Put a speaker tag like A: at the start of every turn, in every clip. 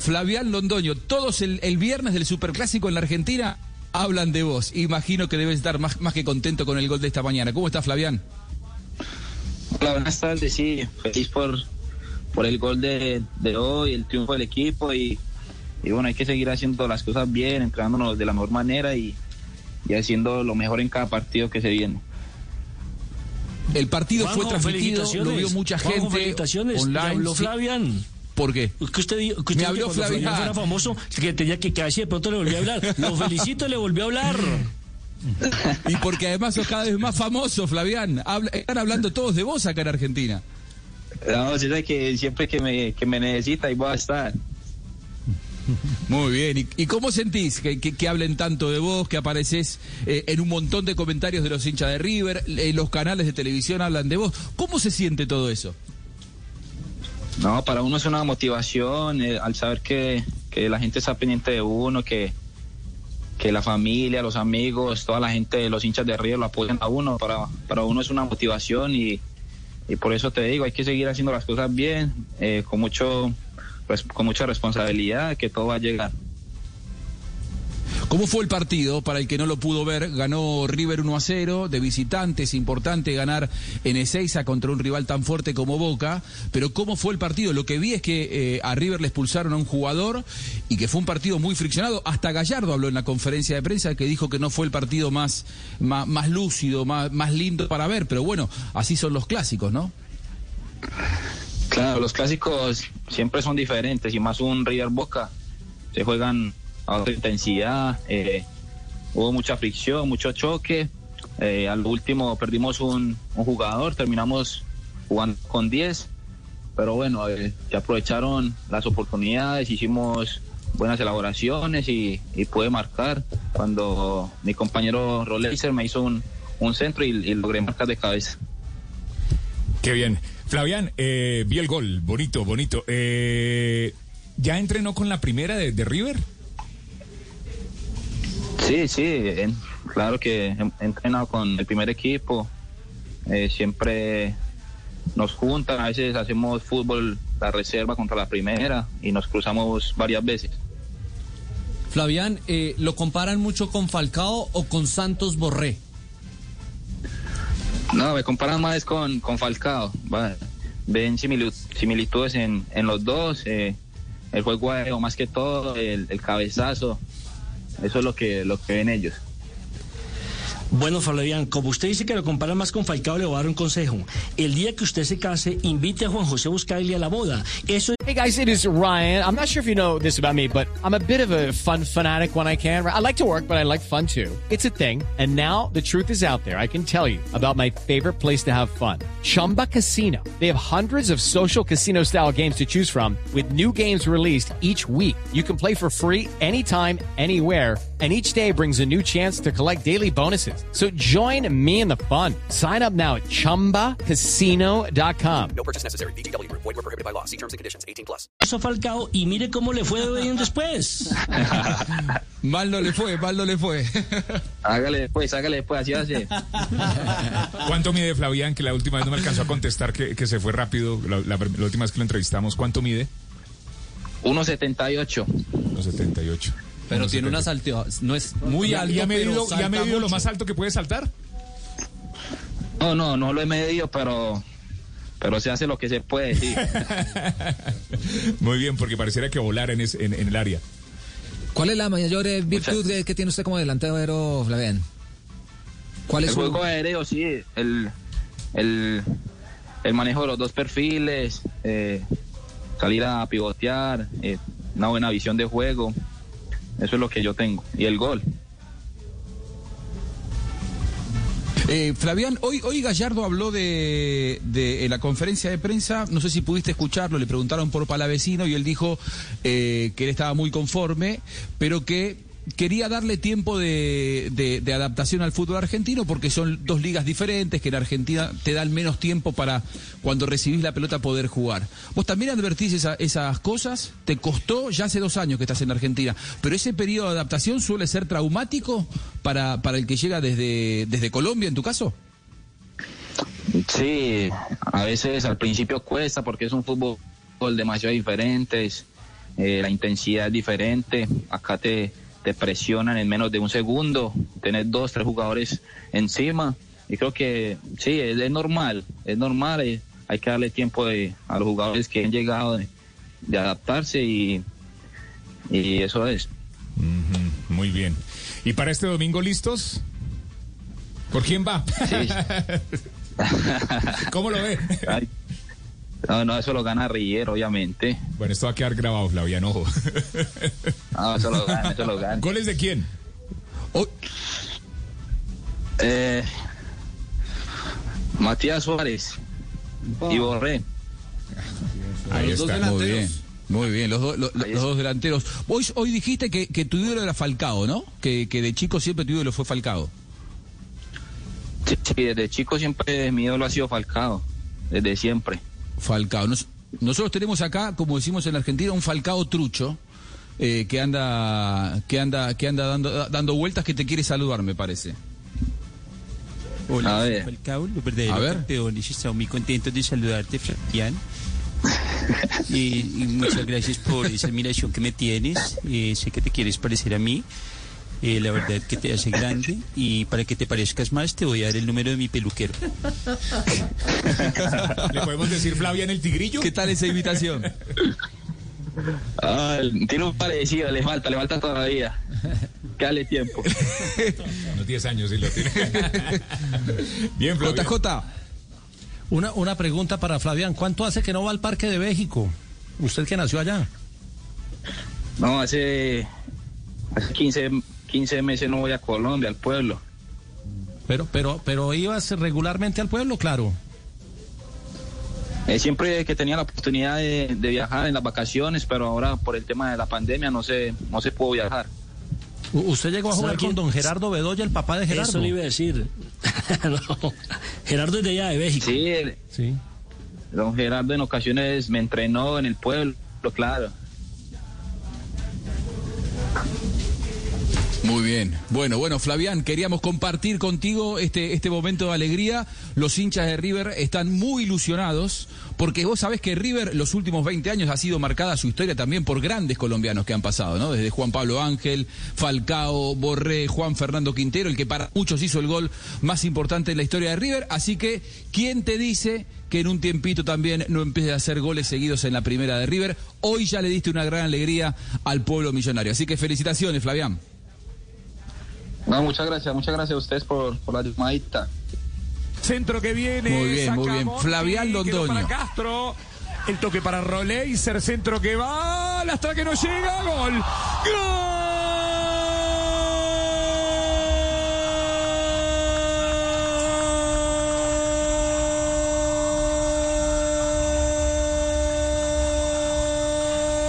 A: Flavián Londoño, todos el, el viernes del Superclásico en la Argentina hablan de vos. Imagino que debes estar más, más que contento con el gol de esta mañana. ¿Cómo está Flavián?
B: Hola, buenas tardes. Sí, feliz por, por el gol de, de hoy, el triunfo del equipo y y bueno, hay que seguir haciendo las cosas bien, entrenándonos de la mejor manera y, y haciendo lo mejor en cada partido que se viene.
A: El partido fue transmitido, lo vio mucha gente
C: felicitaciones.
A: online.
C: habló
A: sí.
C: Flavian.
A: ¿Por qué?
C: Que usted, dijo- que usted
A: Me
C: dijo
A: habló
C: que.
A: Flavian
C: era famoso, que tenía que casi de pronto le volvió a hablar. Lo felicito, le volvió a hablar.
A: Y porque además sos cada vez más famoso, Flavián. Habla- están hablando todos de vos acá en Argentina.
B: No, sabe que siempre que me, que me necesita ahí voy a estar.
A: Muy bien. ¿Y, y cómo sentís que, que- que hablen tanto de vos, que apareces eh, en un montón de comentarios de los hinchas de River, eh, los canales de televisión hablan de vos? ¿Cómo se siente todo eso?
B: No, para uno es una motivación eh, al saber que, que la gente está pendiente de uno, que, que la familia, los amigos, toda la gente, los hinchas de River lo apoyan a uno. Para, para uno es una motivación y, y por eso te digo, hay que seguir haciendo las cosas bien, eh, con, mucho, res- con mucha responsabilidad, que todo va a llegar.
A: ¿Cómo fue el partido? Para el que no lo pudo ver, ganó River 1 a 0, de visitantes, importante ganar en Ezeiza contra un rival tan fuerte como Boca, pero ¿cómo fue el partido? Lo que vi es que eh, a River le expulsaron a un jugador y que fue un partido muy friccionado. Hasta Gallardo habló en la conferencia de prensa que dijo que no fue el partido más, más, más lúcido, más, más lindo para ver, pero bueno, así son los clásicos, ¿no?
B: Claro, los clásicos siempre son diferentes y más un River Boca. Se juegan a otra intensidad, eh, hubo mucha fricción, mucho choque. eh, al último perdimos un, jugador, terminamos jugando con 10, pero bueno, eh, se aprovecharon las oportunidades, hicimos buenas elaboraciones y, pude marcar cuando mi compañero Roleiser me hizo un, centro y, y logré marcar de cabeza.
D: Qué bien. Flavián, eh, vi el gol, bonito, bonito. Eh, ¿Ya entrenó con la primera de, de River?
B: Sí, sí, en- claro que he, entrenado con el primer equipo, eh, siempre nos juntan, a veces hacemos fútbol, la reserva contra la primera y nos cruzamos varias veces.
E: Flavián, eh, ¿lo comparan mucho con Falcao o con Santos Borré?
B: No, me comparan más con, con Falcao, va, ven similitu- similitudes en, en los dos, eh, el juego aéreo más que todo, el, el cabezazo, eso es lo que, lo que ven ellos.
C: Bueno, Flavian, como usted dice que lo compara más con Falcao, le voy a dar un consejo. El día que usted se case, invite a Juan José Buscaili a la boda. Eso
F: Hey guys, it is Ryan. I'm not sure if you know this about me, but I'm a bit of a fun fanatic when I can. I like to work, but I like fun too. It's a thing. And now the truth is out there. I can tell you about my favorite place to have fun. Chumba Casino. They have hundreds of social casino style games to choose from with new games released each week. You can play for free anytime, anywhere. And each day brings a new chance to collect daily bonuses. So join me in the fun. Sign up now at chumbacasino.com.
G: No purchase necessary. Group. Void were prohibited by law. See terms and conditions. 18 plus.
C: Falcao y mire cómo le fue bien después.
A: Mal no le fue, mal no le fue.
B: Hágale después, hágale después, así hace.
D: ¿Cuánto mide Flavián? Que la última vez no me alcanzó a contestar que, que se fue rápido. La, la- la última vez que lo entrevistamos, ¿cuánto mide?
B: 1.78.
D: Los 78.
E: Pero tiene
D: 70.
E: unas altas, no es muy
D: ¿Ya,
E: alto,
D: ya
E: pero
D: medido, ya medido lo más alto que puede saltar?
B: No, no, no lo he medido, pero, pero se hace lo que se puede, sí.
D: Muy bien, porque pareciera que volar en, es- en- en el área.
H: ¿Cuál es la mayor eh, virtud
B: Muchas-
H: que, tiene usted como delantero, Flavián? ¿Cuál es
B: El
H: su...
B: juego aéreo, sí, el, el, el manejo de los dos perfiles, eh, salir a pivotear, eh, una buena visión de juego, eso es lo que yo tengo. Y el gol.
A: Eh, Flavián, hoy, hoy Gallardo habló de, en la conferencia de prensa, no sé si pudiste escucharlo, le preguntaron por Palavecino y él dijo eh, que él estaba muy conforme, pero que quería darle tiempo de, adaptación al fútbol argentino porque son dos ligas diferentes, que en Argentina te dan menos tiempo para cuando recibís la pelota poder jugar. ¿Vos también advertís esa- esas cosas? ¿Te costó? Ya hace dos años que estás en Argentina, pero ese periodo de adaptación suele ser traumático para, el que llega desde, Colombia, en tu caso.
B: Sí, a veces al principio cuesta porque es un fútbol demasiado diferente, eh, la intensidad es diferente, acá te, te presionan en menos de un segundo, tener dos, tres jugadores encima y creo que sí, es, es normal, es normal, eh, hay que darle tiempo de, a los jugadores que han llegado de, de adaptarse y, y eso es.
D: Muy bien. ¿Y para este domingo listos? ¿Por quién va? ¿Cómo lo ve?
B: No, no, eso lo gana Rier, obviamente.
D: Bueno, esto va a quedar grabado, Flavián, ojo.
B: No, eso lo gana, eso lo gana.
D: ¿Goles de quién?
B: Eh, Matías Suárez y Borré.
D: Ahí está.
A: Muy bien. Muy bien, los, do- lo- lo- los dos delanteros. Hoy, hoy dijiste que, que tu ídolo era Falcao, ¿no? Que, que de chico siempre tu ídolo fue Falcao.
B: Sí, sí, desde chico siempre mi ídolo ha sido Falcao, desde siempre.
A: Falcao. Nos- nosotros tenemos acá, como decimos en Argentina, un Falcao trucho eh, que anda que anda que anda dando dando vueltas que te quiere saludar, me parece.
I: Hola,
A: A
I: soy
A: ver.
I: Falcao, los verdaderos
A: A ver.
I: campeones. Estamos muy contentos de saludarte, Fabián. y, y muchas gracias por esa admiración que me tienes. Eh, sé que te quieres parecer a mí. Eh, la verdad que te hace grande. Y para que te parezcas más, te voy a dar el número de mi peluquero.
D: ¿Le podemos decir Flavián el tigrillo?
A: ¿Qué tal esa invitación?
B: Ah, tiene un parecido, le falta, le falta todavía. Dale tiempo.
D: Unos 10 años sí lo tiene. Bien, Flavián.
A: JJ.
J: Una, una pregunta para Flavián. ¿Cuánto hace que no va al Parque de México? Usted que nació allá.
B: No, hace, hace 15, 15 meses no voy a Colombia, al pueblo.
J: Pero, pero, pero ibas regularmente al pueblo, claro.
B: Eh, siempre que tenía la oportunidad de, de viajar en las vacaciones, pero ahora por el tema de la pandemia no se, no se pudo viajar.
J: Usted llegó a jugar con don Gerardo Bedoya, el papá de Gerardo.
C: Eso le iba a decir. No, Gerardo es de allá, de México.
B: Sí, el-
J: Sí.
B: don Gerardo en ocasiones me entrenó en el pueblo, claro.
A: Muy bien. Bueno, bueno, Flavián, queríamos compartir contigo este, este momento de alegría. Los hinchas de River están muy ilusionados porque vos sabés que River los últimos 20 años ha sido marcada su historia también por grandes colombianos que han pasado, ¿no? Desde Juan Pablo Ángel, Falcao, Borré, Juan Fernando Quintero, el que para muchos hizo el gol más importante en la historia de River. Así que, ¿quién te dice que en un tiempito también no empiece a hacer goles seguidos en la primera de River? Hoy ya le diste una gran alegría al pueblo millonario. Así que felicitaciones, Flavián.
B: No, muchas gracias, muchas gracias a ustedes por, por la llamadita.
K: Centro que viene.
A: Muy bien, muy bien. Flavián Londoño.
K: Para Castro. El toque para Roleiser, centro que va. Hasta que no llega. Gol.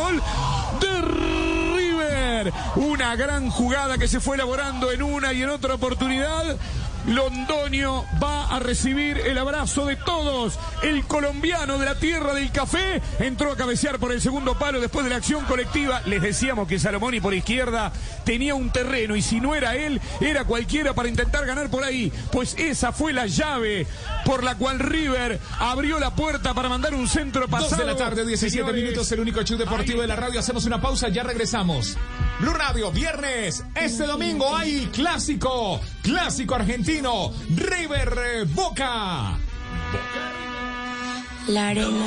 K: Gol de Una gran jugada que se fue elaborando en una y en otra oportunidad. Londoño va a recibir el abrazo de todos. El colombiano de la tierra del café entró a cabecear por el segundo palo después de la acción colectiva. Les decíamos que Salomoni por izquierda tenía un terreno y si no era él, era cualquiera para intentar ganar por ahí. Pues esa fue la llave por la cual River abrió la puerta para mandar un centro
D: Dos
K: pasado.
D: de la tarde, 17
K: Señores,
D: minutos, el único show deportivo de la radio. Hacemos una pausa, ya regresamos. Blue Radio, viernes, este domingo hay clásico, clásico argentino, River eh, Boca.
L: La arena.